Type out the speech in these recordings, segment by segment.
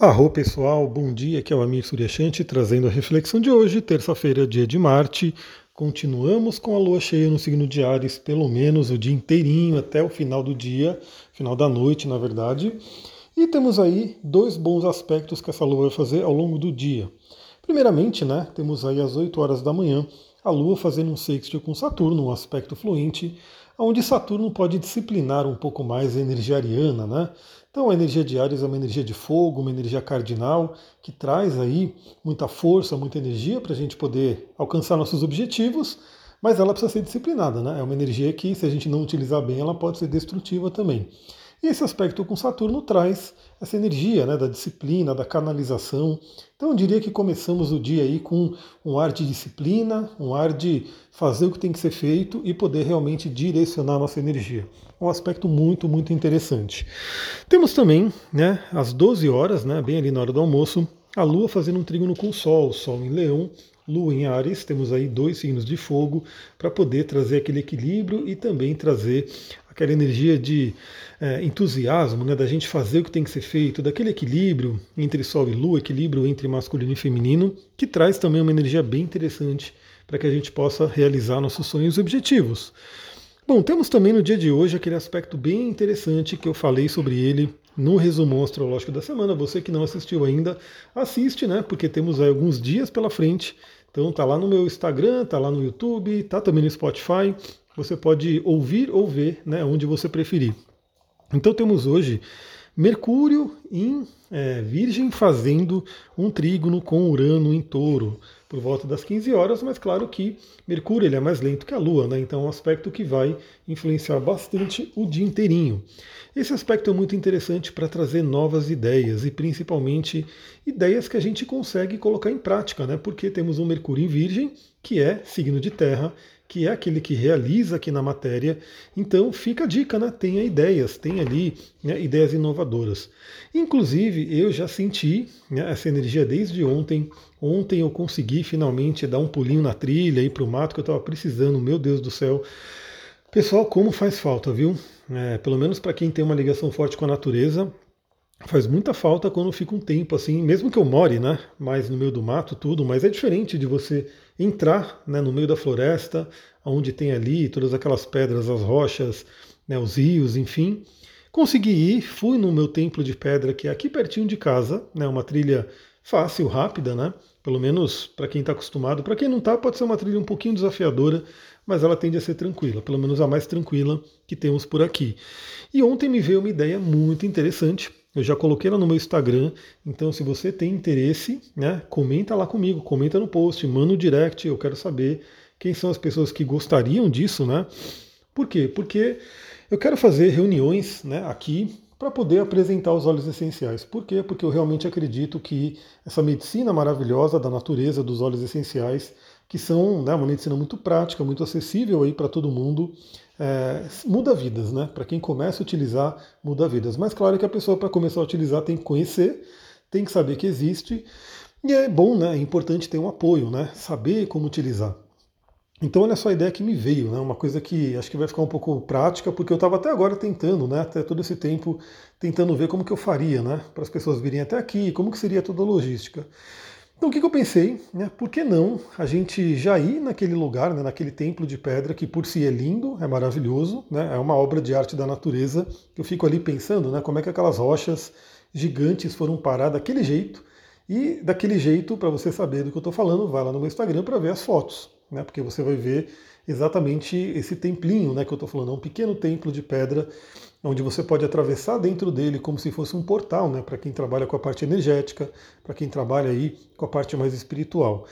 Arro pessoal, bom dia, aqui é o Amir Suryashanti trazendo a reflexão de hoje, terça-feira, dia de Marte. Continuamos com a lua cheia no signo de Ares, pelo menos o dia inteirinho, até o final do dia, final da noite, na verdade. E temos aí dois bons aspectos que essa lua vai fazer ao longo do dia. Primeiramente, né, temos aí às 8 horas da manhã a Lua fazendo um sextil com Saturno, um aspecto fluente, onde Saturno pode disciplinar um pouco mais a energia ariana, né? Então a energia de Ares é uma energia de fogo, uma energia cardinal, que traz aí muita força, muita energia para a gente poder alcançar nossos objetivos, mas ela precisa ser disciplinada, né? É uma energia que, se a gente não utilizar bem, ela pode ser destrutiva também. E esse aspecto com Saturno traz essa energia né, da disciplina, da canalização. Então eu diria que começamos o dia aí com um ar de disciplina, um ar de fazer o que tem que ser feito e poder realmente direcionar a nossa energia. Um aspecto muito, muito interessante. Temos também, né, às 12 horas, né, bem ali na hora do almoço, a Lua fazendo um trígono com o Sol, Sol em Leão, Lua em Ares, temos aí dois signos de fogo para poder trazer aquele equilíbrio e também trazer aquela energia de é, entusiasmo, né, da gente fazer o que tem que ser feito, daquele equilíbrio entre Sol e Lua, equilíbrio entre masculino e feminino, que traz também uma energia bem interessante para que a gente possa realizar nossos sonhos e objetivos. Bom, temos também no dia de hoje aquele aspecto bem interessante que eu falei sobre ele no resumo astrológico da semana. Você que não assistiu ainda, assiste, né? Porque temos aí alguns dias pela frente. Então tá lá no meu Instagram, tá lá no YouTube, tá também no Spotify. Você pode ouvir ou ver, né, onde você preferir. Então temos hoje Mercúrio em é, Virgem fazendo um trígono com Urano em Touro por volta das 15 horas, mas claro que Mercúrio ele é mais lento que a Lua, né? então é um aspecto que vai influenciar bastante o dia inteirinho. Esse aspecto é muito interessante para trazer novas ideias e principalmente ideias que a gente consegue colocar em prática, né? porque temos um Mercúrio em Virgem, que é signo de terra, que é aquele que realiza aqui na matéria. Então fica a dica, né? Tenha ideias, tenha ali né, ideias inovadoras. Inclusive, eu já senti né, essa energia desde ontem. Ontem eu consegui finalmente dar um pulinho na trilha, ir para o mato que eu estava precisando, meu Deus do céu. Pessoal, como faz falta, viu? É, pelo menos para quem tem uma ligação forte com a natureza, faz muita falta quando fica um tempo assim, mesmo que eu more, né, mais no meio do mato, tudo, mas é diferente de você entrar né, no meio da floresta, onde tem ali todas aquelas pedras, as rochas, né, os rios, enfim. Consegui ir, fui no meu templo de pedra, que é aqui pertinho de casa, né, uma trilha fácil, rápida, né? Pelo menos para quem está acostumado. Para quem não está, pode ser uma trilha um pouquinho desafiadora, mas ela tende a ser tranquila, pelo menos a mais tranquila que temos por aqui. E ontem me veio uma ideia muito interessante eu já coloquei ela no meu Instagram, então se você tem interesse, né, comenta lá comigo, comenta no post, manda no direct, eu quero saber quem são as pessoas que gostariam disso, né? Por quê? Porque eu quero fazer reuniões né, aqui para poder apresentar os óleos essenciais. Por quê? Porque eu realmente acredito que essa medicina maravilhosa da natureza dos óleos essenciais, que são né, uma medicina muito prática, muito acessível aí para todo mundo, é, muda vidas, né? Para quem começa a utilizar, muda vidas. Mas claro que a pessoa para começar a utilizar tem que conhecer, tem que saber que existe. E é bom, né? É importante ter um apoio, né? Saber como utilizar. Então olha só a ideia que me veio, né? Uma coisa que acho que vai ficar um pouco prática, porque eu estava até agora tentando, né? Até todo esse tempo tentando ver como que eu faria, né? Para as pessoas virem até aqui, como que seria toda a logística. Então o que, que eu pensei, né? Por que não a gente já ir naquele lugar, né, naquele templo de pedra que por si é lindo, é maravilhoso, né? É uma obra de arte da natureza. Eu fico ali pensando, né? Como é que aquelas rochas gigantes foram parar daquele jeito e daquele jeito, para você saber do que eu estou falando, vai lá no meu Instagram para ver as fotos, né? Porque você vai ver exatamente esse templinho, né? Que eu estou falando, é um pequeno templo de pedra onde você pode atravessar dentro dele como se fosse um portal, né, para quem trabalha com a parte energética, para quem trabalha aí com a parte mais espiritual.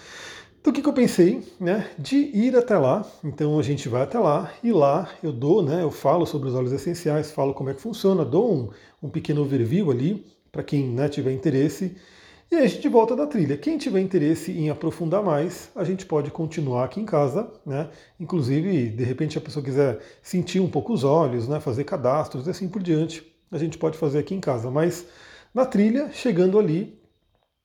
Então o que, que eu pensei, né, de ir até lá. Então a gente vai até lá e lá eu dou, né, eu falo sobre os óleos essenciais, falo como é que funciona, dou um, um pequeno overview ali para quem né, tiver interesse. E aí a gente volta da trilha. Quem tiver interesse em aprofundar mais, a gente pode continuar aqui em casa, né? Inclusive, de repente a pessoa quiser sentir um pouco os olhos, né? Fazer cadastros e assim por diante, a gente pode fazer aqui em casa. Mas na trilha, chegando ali,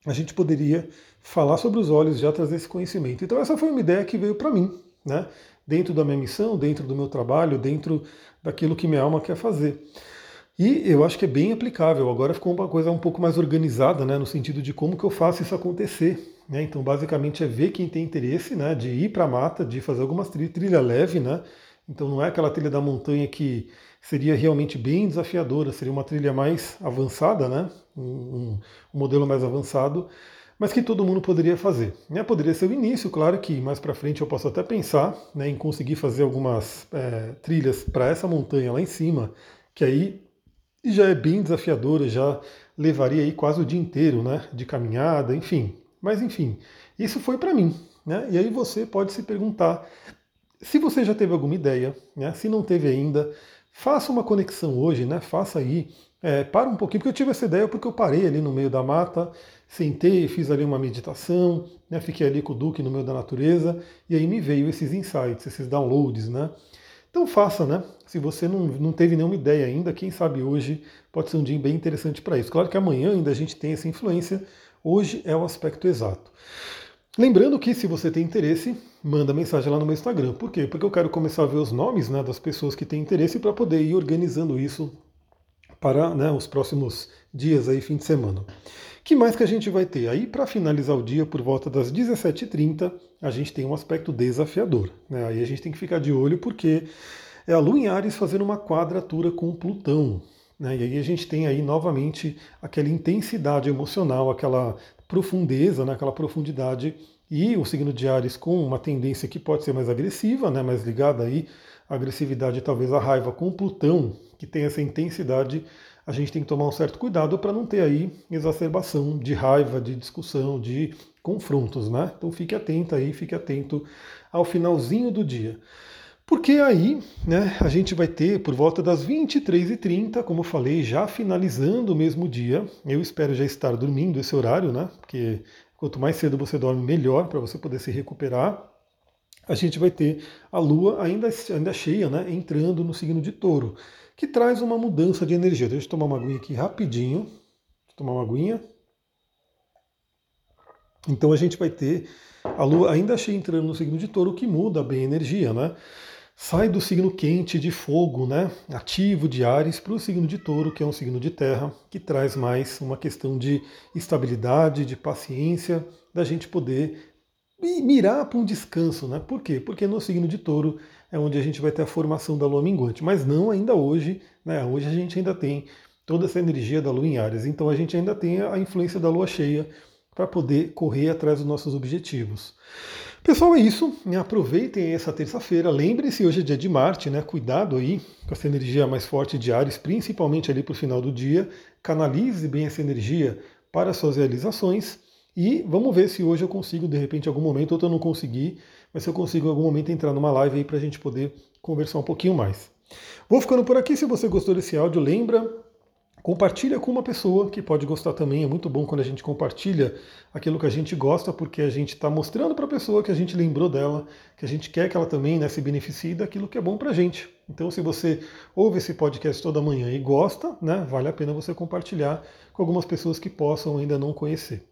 a gente poderia falar sobre os olhos, já trazer esse conhecimento. Então essa foi uma ideia que veio para mim, né? Dentro da minha missão, dentro do meu trabalho, dentro daquilo que minha alma quer fazer. E eu acho que é bem aplicável. Agora ficou uma coisa um pouco mais organizada, né, no sentido de como que eu faço isso acontecer. Né? Então, basicamente, é ver quem tem interesse né, de ir para a mata, de fazer algumas trilhas, trilha leve, né? Então, não é aquela trilha da montanha que seria realmente bem desafiadora, seria uma trilha mais avançada, né? Um, um modelo mais avançado, mas que todo mundo poderia fazer. Né? Poderia ser o início, claro que mais para frente eu posso até pensar né, em conseguir fazer algumas é, trilhas para essa montanha lá em cima, que aí já é bem desafiadora, já levaria aí quase o dia inteiro né, de caminhada, enfim. Mas enfim, isso foi para mim. Né? E aí você pode se perguntar se você já teve alguma ideia, né? se não teve ainda, faça uma conexão hoje, né? faça aí, é, para um pouquinho, porque eu tive essa ideia porque eu parei ali no meio da mata, sentei, fiz ali uma meditação, né? fiquei ali com o Duque no meio da natureza, e aí me veio esses insights, esses downloads, né? Então faça, né? Se você não, não teve nenhuma ideia ainda, quem sabe hoje pode ser um dia bem interessante para isso. Claro que amanhã ainda a gente tem essa influência, Hoje é o aspecto exato. Lembrando que se você tem interesse, manda mensagem lá no meu Instagram. Por quê? Porque eu quero começar a ver os nomes né, das pessoas que têm interesse para poder ir organizando isso para né, os próximos dias aí, fim de semana. que mais que a gente vai ter? Aí, para finalizar o dia, por volta das 17h30, a gente tem um aspecto desafiador. Né? Aí a gente tem que ficar de olho porque é a Lua em Ares fazendo uma quadratura com Plutão. Né? E aí a gente tem aí novamente aquela intensidade emocional, aquela profundeza, né? aquela profundidade e o signo de Ares com uma tendência que pode ser mais agressiva, né? mais ligada aí agressividade talvez à raiva com Plutão, que tem essa intensidade, a gente tem que tomar um certo cuidado para não ter aí exacerbação de raiva, de discussão, de confrontos, né? Então fique atento aí, fique atento ao finalzinho do dia. Porque aí né, a gente vai ter por volta das 23h30, como eu falei, já finalizando o mesmo dia. Eu espero já estar dormindo esse horário, né? Porque quanto mais cedo você dorme, melhor para você poder se recuperar. A gente vai ter a Lua ainda, ainda cheia, né? Entrando no signo de touro, que traz uma mudança de energia. Deixa eu tomar uma aguinha aqui rapidinho. Vou tomar uma aguinha. Então a gente vai ter a Lua ainda cheia entrando no signo de touro, que muda bem a energia, né? sai do signo quente de fogo, né, ativo de Ares, para o signo de Touro, que é um signo de terra, que traz mais uma questão de estabilidade, de paciência, da gente poder mirar para um descanso, né? Por quê? Porque no signo de Touro é onde a gente vai ter a formação da Lua minguante, mas não ainda hoje, né? Hoje a gente ainda tem toda essa energia da Lua em Ares, então a gente ainda tem a influência da Lua cheia para poder correr atrás dos nossos objetivos. Pessoal, é isso. Aproveitem essa terça-feira. Lembre-se, hoje é dia de Marte, né? Cuidado aí com essa energia mais forte de Ares, principalmente ali para o final do dia. Canalize bem essa energia para suas realizações. E vamos ver se hoje eu consigo, de repente, em algum momento, ou eu não consegui, mas se eu consigo em algum momento entrar numa live aí para a gente poder conversar um pouquinho mais. Vou ficando por aqui. Se você gostou desse áudio, lembra Compartilha com uma pessoa que pode gostar também. É muito bom quando a gente compartilha aquilo que a gente gosta, porque a gente está mostrando para a pessoa que a gente lembrou dela, que a gente quer que ela também né, se beneficie daquilo que é bom para a gente. Então, se você ouve esse podcast toda manhã e gosta, né, vale a pena você compartilhar com algumas pessoas que possam ainda não conhecer.